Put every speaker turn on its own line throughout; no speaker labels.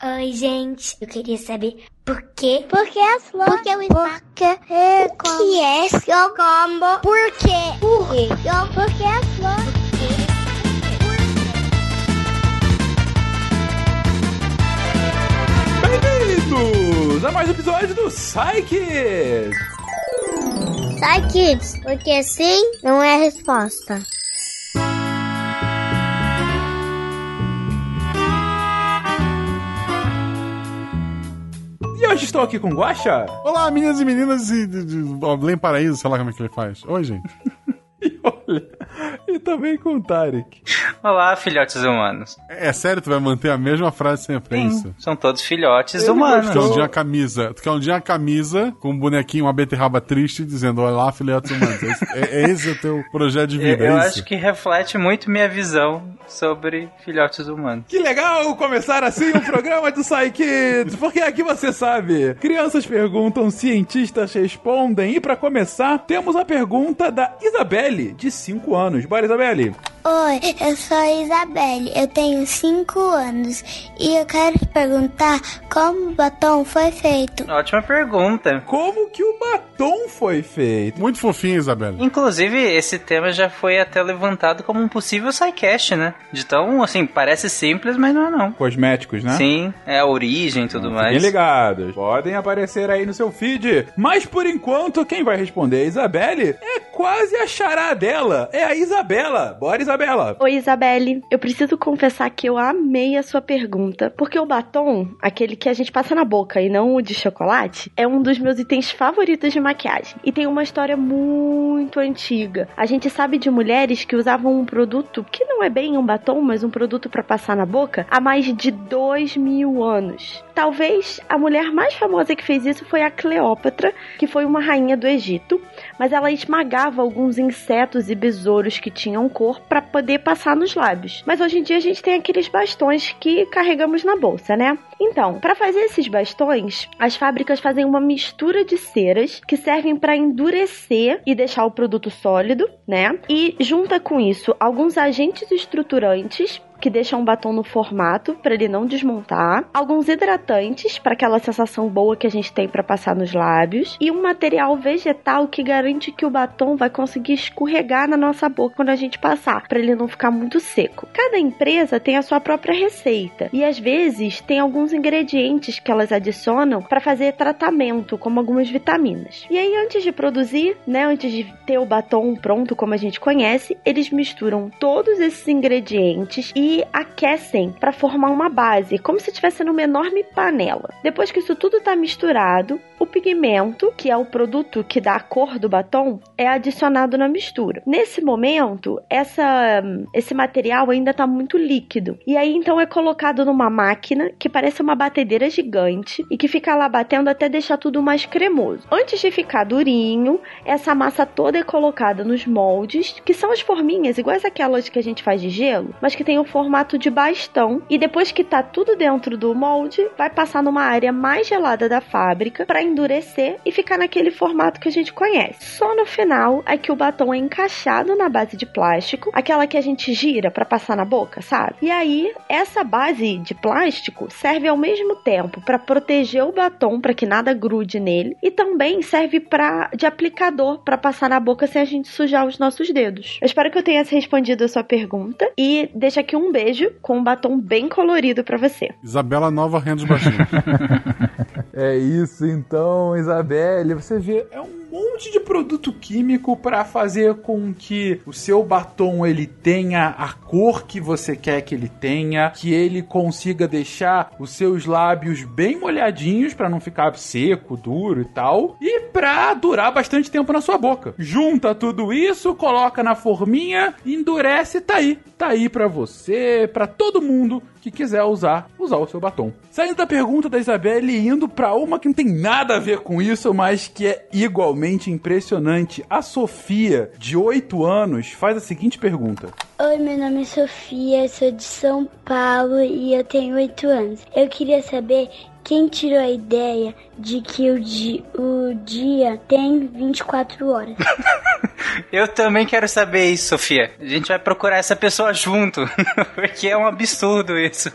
Oi, gente. Eu queria saber por quê?
Por que as flores?
Por que o espaço?
Por que é como?
que é seu combo? Por quê?
Por quê? Por que as flores?
Bem-vindos a mais um episódio do Psyche!
Sai, kids, porque sim não é a resposta.
Hoje estou aqui com o Guaxa.
Olá, meninas e meninas e de, de, de Paraíso, sei lá como é que ele faz. Oi, gente.
E olha, e também com o Tarek.
Olá, filhotes humanos.
É, é sério, tu vai manter a mesma frase sempre, é isso?
São todos filhotes
Ele
humanos.
Tu quer um dia a camisa, tu quer um dia a camisa com um bonequinho, uma beterraba triste, dizendo, olá, filhotes humanos. É, esse- é- é esse o teu projeto de
Eu,
vida,
eu
é
acho
isso?
que reflete muito minha visão sobre filhotes humanos.
Que legal começar assim um programa do Psy Kids, porque aqui você sabe, crianças perguntam, cientistas respondem, e pra começar, temos a pergunta da Isabelle, de 5 anos. Bora, Isabelle!
Oi, eu sou a Isabelle, eu tenho 5 anos e eu quero te perguntar como o batom foi feito.
Ótima pergunta.
Como que o batom foi feito?
Muito fofinho, Isabela.
Inclusive, esse tema já foi até levantado como um possível sidecast, né? De tão, assim, parece simples, mas não é não.
Cosméticos, né?
Sim, é a origem e tudo
Fiquem
mais.
ligados, podem aparecer aí no seu feed. Mas por enquanto, quem vai responder a Isabelle é quase a chará dela. É a Isabela. Bora, Isabela.
Oi, Isabelle. Eu preciso confessar que eu amei a sua pergunta, porque o batom, aquele que a gente passa na boca e não o de chocolate, é um dos meus itens favoritos de maquiagem. E tem uma história muito antiga. A gente sabe de mulheres que usavam um produto que não é bem um batom, mas um produto para passar na boca há mais de dois mil anos. Talvez a mulher mais famosa que fez isso foi a Cleópatra, que foi uma rainha do Egito, mas ela esmagava alguns insetos e besouros que tinham cor para poder passar nos lábios. Mas hoje em dia a gente tem aqueles bastões que carregamos na bolsa, né? Então, para fazer esses bastões, as fábricas fazem uma mistura de ceras que servem para endurecer e deixar o produto sólido, né? E junta com isso alguns agentes estruturantes que deixam o batom no formato para ele não desmontar, alguns hidratantes para aquela sensação boa que a gente tem para passar nos lábios e um material vegetal que garante que o batom vai conseguir escorregar na nossa boca quando a gente passar, para ele não ficar muito seco. Cada empresa tem a sua própria receita e às vezes tem alguns ingredientes que elas adicionam para fazer tratamento, como algumas vitaminas. E aí antes de produzir, né, antes de ter o batom pronto como a gente conhece, eles misturam todos esses ingredientes e aquecem para formar uma base, como se estivesse numa enorme panela. Depois que isso tudo está misturado, pigmento, que é o produto que dá a cor do batom, é adicionado na mistura. Nesse momento, essa, esse material ainda está muito líquido. E aí então é colocado numa máquina que parece uma batedeira gigante e que fica lá batendo até deixar tudo mais cremoso. Antes de ficar durinho, essa massa toda é colocada nos moldes, que são as forminhas iguais aquelas que a gente faz de gelo, mas que tem o formato de bastão. E depois que tá tudo dentro do molde, vai passar numa área mais gelada da fábrica para endurecer e ficar naquele formato que a gente conhece. Só no final é que o batom é encaixado na base de plástico, aquela que a gente gira para passar na boca, sabe? E aí, essa base de plástico serve ao mesmo tempo para proteger o batom para que nada grude nele e também serve para de aplicador para passar na boca sem a gente sujar os nossos dedos. Eu espero que eu tenha respondido a sua pergunta e deixa aqui um beijo com um batom bem colorido para você.
Isabela Nova Renda dos Baixinhos.
É isso então, Isabelle. Você vê, é um monte de produto químico para fazer com que o seu batom ele tenha a cor que você quer que ele tenha, que ele consiga deixar os seus lábios bem molhadinhos para não ficar seco, duro e tal, e pra durar bastante tempo na sua boca. Junta tudo isso, coloca na forminha, endurece, tá aí. Tá aí para você, para todo mundo que quiser usar, usar o seu batom. Saindo da pergunta da Isabelle e indo pra uma que não tem nada a ver com isso, mas que é igualmente impressionante. A Sofia, de 8 anos, faz a seguinte pergunta:
Oi, meu nome é Sofia, sou de São Paulo e eu tenho 8 anos. Eu queria saber quem tirou a ideia de que o, di o dia tem 24 horas.
Eu também quero saber isso, Sofia. A gente vai procurar essa pessoa junto, porque é um absurdo isso.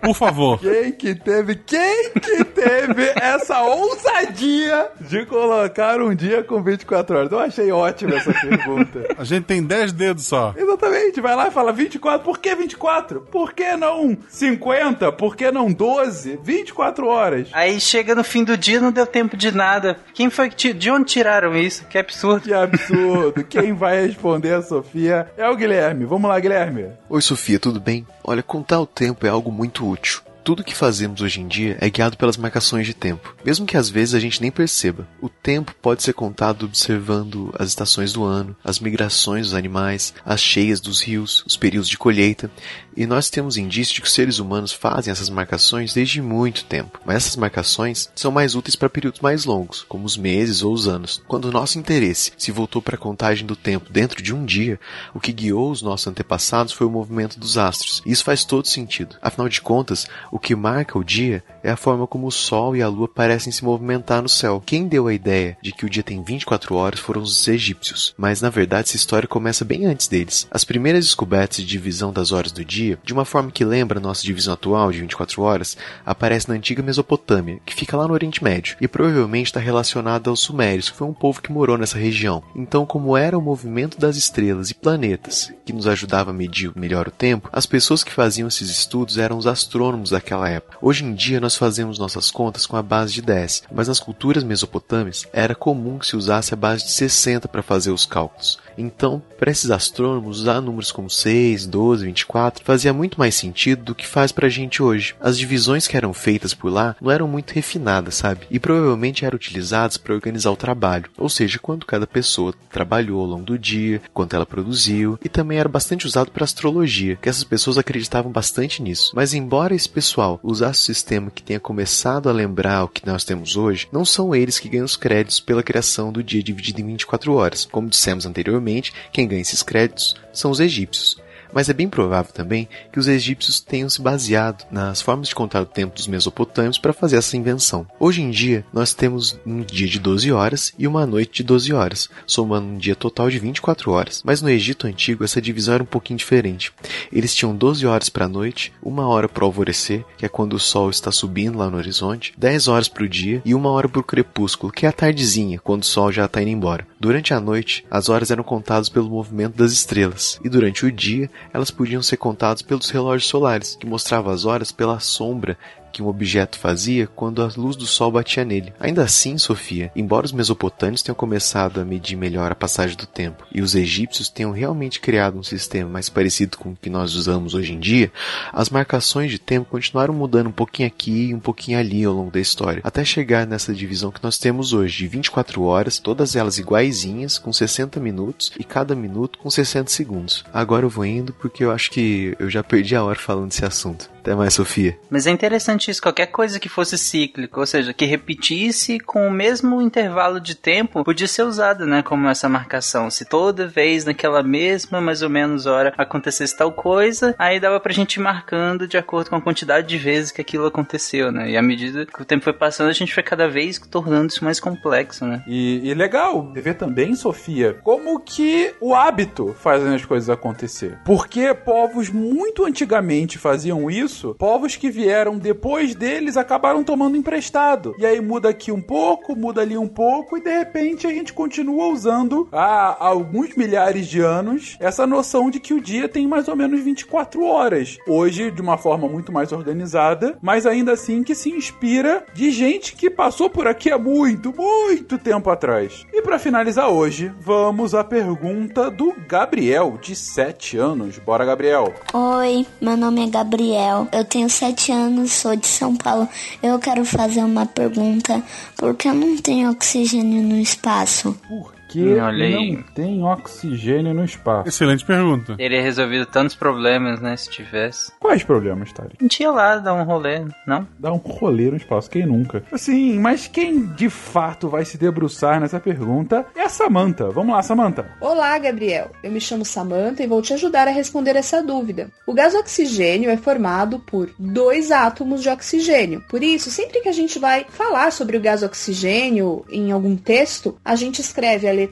Por favor.
Quem que teve, quem que teve essa ousadia de colocar um dia com 24 horas? Eu achei ótima essa pergunta.
A gente tem 10 dedos só.
Exatamente, vai lá e fala 24, por que 24? Por que não 50? Por que não 12? 24 horas.
Aí chega no fim do dia não deu tempo de nada. Quem foi que. De onde tiraram isso? Que absurdo.
Que absurdo. Quem vai responder a Sofia é o Guilherme. Vamos lá, Guilherme.
Oi, Sofia, tudo bem? Olha, contar o tempo é algo muito útil. Tudo que fazemos hoje em dia é guiado pelas marcações de tempo, mesmo que às vezes a gente nem perceba. O tempo pode ser contado observando as estações do ano, as migrações dos animais, as cheias dos rios, os períodos de colheita, e nós temos indício de que os seres humanos fazem essas marcações desde muito tempo. Mas essas marcações são mais úteis para períodos mais longos, como os meses ou os anos. Quando o nosso interesse se voltou para a contagem do tempo dentro de um dia, o que guiou os nossos antepassados foi o movimento dos astros. E isso faz todo sentido. Afinal de contas, o que marca o dia é a forma como o Sol e a Lua parecem se movimentar no céu. Quem deu a ideia de que o dia tem 24 horas foram os egípcios, mas na verdade essa história começa bem antes deles. As primeiras descobertas de divisão das horas do dia, de uma forma que lembra nossa divisão atual de 24 horas, aparece na antiga Mesopotâmia, que fica lá no Oriente Médio, e provavelmente está relacionada aos Sumérios, que foi um povo que morou nessa região. Então, como era o movimento das estrelas e planetas que nos ajudava a medir melhor o tempo, as pessoas que faziam esses estudos eram os astrônomos daquela época. Hoje em dia nós fazemos nossas contas com a base de 10, mas nas culturas mesopotâmicas era comum que se usasse a base de 60 para fazer os cálculos. Então, para esses astrônomos, usar números como 6, 12, 24 fazia muito mais sentido do que faz pra gente hoje. As divisões que eram feitas por lá não eram muito refinadas, sabe? E provavelmente eram utilizadas para organizar o trabalho, ou seja, quanto cada pessoa trabalhou ao longo do dia, quanto ela produziu, e também era bastante usado para astrologia, que essas pessoas acreditavam bastante nisso. Mas embora esse pessoal usasse o sistema que tenha começado a lembrar o que nós temos hoje, não são eles que ganham os créditos pela criação do dia dividido em 24 horas. Como dissemos anteriormente, quem ganha esses créditos são os egípcios. Mas é bem provável também que os egípcios tenham se baseado nas formas de contar o tempo dos mesopotâmios para fazer essa invenção. Hoje em dia, nós temos um dia de 12 horas e uma noite de 12 horas, somando um dia total de 24 horas. Mas no Egito antigo, essa divisão era um pouquinho diferente. Eles tinham 12 horas para a noite, uma hora para o alvorecer, que é quando o sol está subindo lá no horizonte, 10 horas para o dia e uma hora para o crepúsculo, que é a tardezinha, quando o sol já está indo embora. Durante a noite, as horas eram contadas pelo movimento das estrelas, e durante o dia, elas podiam ser contadas pelos relógios solares, que mostravam as horas pela sombra que um objeto fazia quando a luz do sol batia nele. Ainda assim, Sofia, embora os mesopotâmios tenham começado a medir melhor a passagem do tempo e os egípcios tenham realmente criado um sistema mais parecido com o que nós usamos hoje em dia, as marcações de tempo continuaram mudando um pouquinho aqui e um pouquinho ali ao longo da história, até chegar nessa divisão que nós temos hoje, de 24 horas, todas elas iguaizinhas, com 60 minutos e cada minuto com 60 segundos. Agora eu vou indo porque eu acho que eu já perdi a hora falando desse assunto. Até mais, Sofia.
Mas é interessante isso, qualquer coisa que fosse cíclica, ou seja, que repetisse com o mesmo intervalo de tempo, podia ser usada, né, como essa marcação. Se toda vez naquela mesma, mais ou menos, hora acontecesse tal coisa, aí dava pra gente ir marcando de acordo com a quantidade de vezes que aquilo aconteceu, né? E à medida que o tempo foi passando, a gente foi cada vez tornando isso mais complexo, né?
E, e legal ver também, Sofia, como que o hábito faz as coisas acontecer. Porque povos muito antigamente faziam isso, povos que vieram depois deles acabaram tomando emprestado. E aí muda aqui um pouco, muda ali um pouco, e de repente a gente continua usando há alguns milhares de anos essa noção de que o dia tem mais ou menos 24 horas. Hoje, de uma forma muito mais organizada, mas ainda assim que se inspira de gente que passou por aqui há muito, muito tempo atrás. E para finalizar hoje, vamos à pergunta do Gabriel, de 7 anos. Bora, Gabriel.
Oi, meu nome é Gabriel. Eu tenho sete anos, sou de São Paulo. Eu quero fazer uma pergunta. Por que eu não tenho oxigênio no espaço?
Por que
aí.
não tem oxigênio no espaço?
Excelente pergunta.
Teria resolvido tantos problemas, né, se tivesse.
Quais problemas, Tari?
A gente ia lá dar um rolê, não?
Dá um rolê no espaço, quem nunca? Sim, mas quem de fato vai se debruçar nessa pergunta é a Samantha. Vamos lá, Samantha.
Olá, Gabriel. Eu me chamo Samantha e vou te ajudar a responder essa dúvida. O gás oxigênio é formado por dois átomos de oxigênio. Por isso, sempre que a gente vai falar sobre o gás oxigênio em algum texto, a gente escreve a letra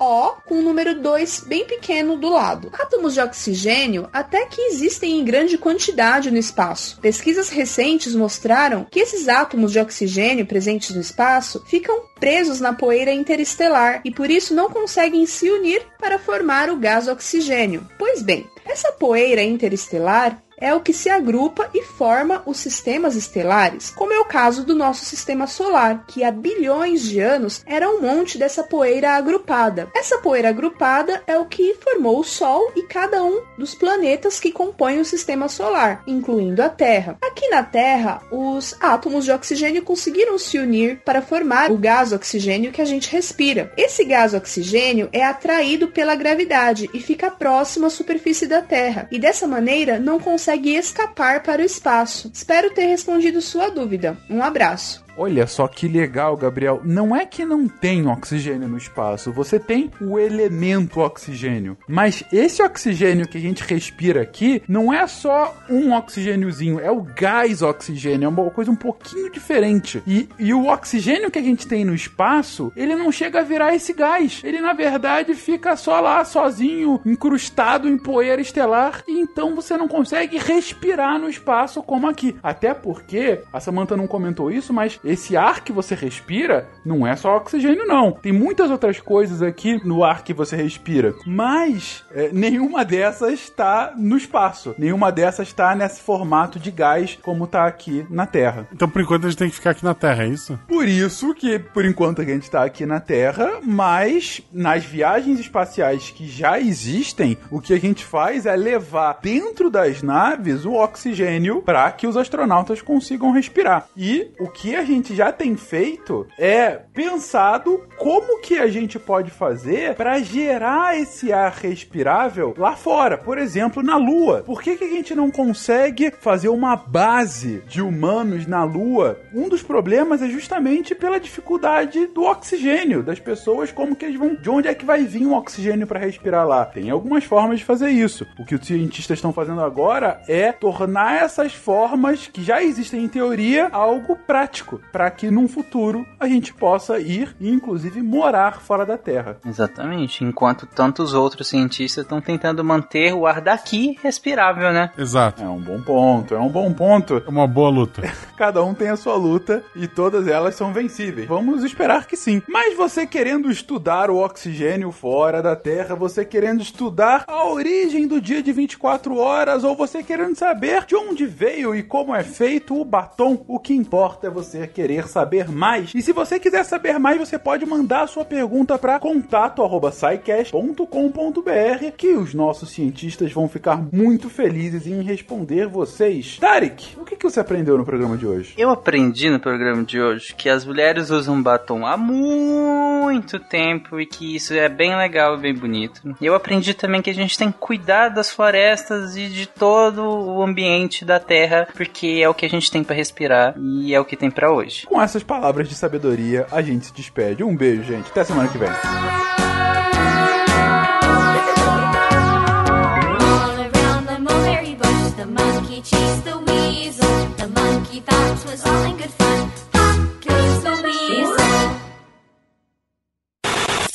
O com o número 2 bem pequeno do lado. Átomos de oxigênio até que existem em grande quantidade no espaço. Pesquisas recentes mostraram que esses átomos de oxigênio presentes no espaço ficam presos na poeira interestelar e por isso não conseguem se unir para formar o gás oxigênio. Pois bem, essa poeira interestelar é o que se agrupa e forma os sistemas estelares, como é o caso do nosso sistema solar, que há bilhões de anos era um monte dessa poeira agrupada. Essa poeira agrupada é o que formou o Sol e cada um dos planetas que compõem o sistema solar, incluindo a Terra. Aqui na Terra, os átomos de oxigênio conseguiram se unir para formar o gás oxigênio que a gente respira. Esse gás oxigênio é atraído pela gravidade e fica próximo à superfície da Terra, e dessa maneira não consegue escapar para o espaço. Espero ter respondido sua dúvida. Um abraço.
Olha só que legal, Gabriel. Não é que não tem oxigênio no espaço, você tem o elemento oxigênio. Mas esse oxigênio que a gente respira aqui não é só um oxigêniozinho, é o gás oxigênio, é uma coisa um pouquinho diferente. E, e o oxigênio que a gente tem no espaço, ele não chega a virar esse gás. Ele na verdade fica só lá sozinho, incrustado em poeira estelar, e então você não consegue respirar no espaço como aqui. Até porque a Samantha não comentou isso, mas esse ar que você respira não é só oxigênio, não. Tem muitas outras coisas aqui no ar que você respira. Mas é, nenhuma dessas está no espaço. Nenhuma dessas está nesse formato de gás como está aqui na Terra.
Então, por enquanto, a gente tem que ficar aqui na Terra, é isso?
Por isso que, por enquanto, a gente está aqui na Terra, mas nas viagens espaciais que já existem, o que a gente faz é levar dentro das naves o oxigênio para que os astronautas consigam respirar. E o que a gente gente já tem feito é pensado como que a gente pode fazer para gerar esse ar respirável lá fora, por exemplo, na Lua. Por que, que a gente não consegue fazer uma base de humanos na Lua? Um dos problemas é justamente pela dificuldade do oxigênio das pessoas, como que eles vão, de onde é que vai vir o oxigênio para respirar lá? Tem algumas formas de fazer isso. O que os cientistas estão fazendo agora é tornar essas formas que já existem em teoria algo prático para que num futuro a gente possa ir e inclusive morar fora da Terra.
Exatamente. Enquanto tantos outros cientistas estão tentando manter o ar daqui respirável, né?
Exato.
É um bom ponto, é um bom ponto.
É uma boa luta.
Cada um tem a sua luta e todas elas são vencíveis. Vamos esperar que sim. Mas você querendo estudar o oxigênio fora da Terra, você querendo estudar a origem do dia de 24 horas, ou você querendo saber de onde veio e como é feito o batom, o que importa é você querer saber mais. E se você quiser saber mais, você pode mandar a sua pergunta para contato@saicast.com.br, que os nossos cientistas vão ficar muito felizes em responder vocês. Tarek, o que, que você aprendeu no programa de hoje?
Eu aprendi no programa de hoje que as mulheres usam batom há muito tempo e que isso é bem legal e bem bonito. Eu aprendi também que a gente tem que cuidar das florestas e de todo o ambiente da Terra, porque é o que a gente tem para respirar e é o que tem para hoje.
Com essas palavras de sabedoria, a gente se despede. Um beijo, gente. Até semana que vem.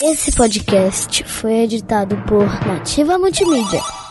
Esse podcast foi editado por Nativa Multimídia.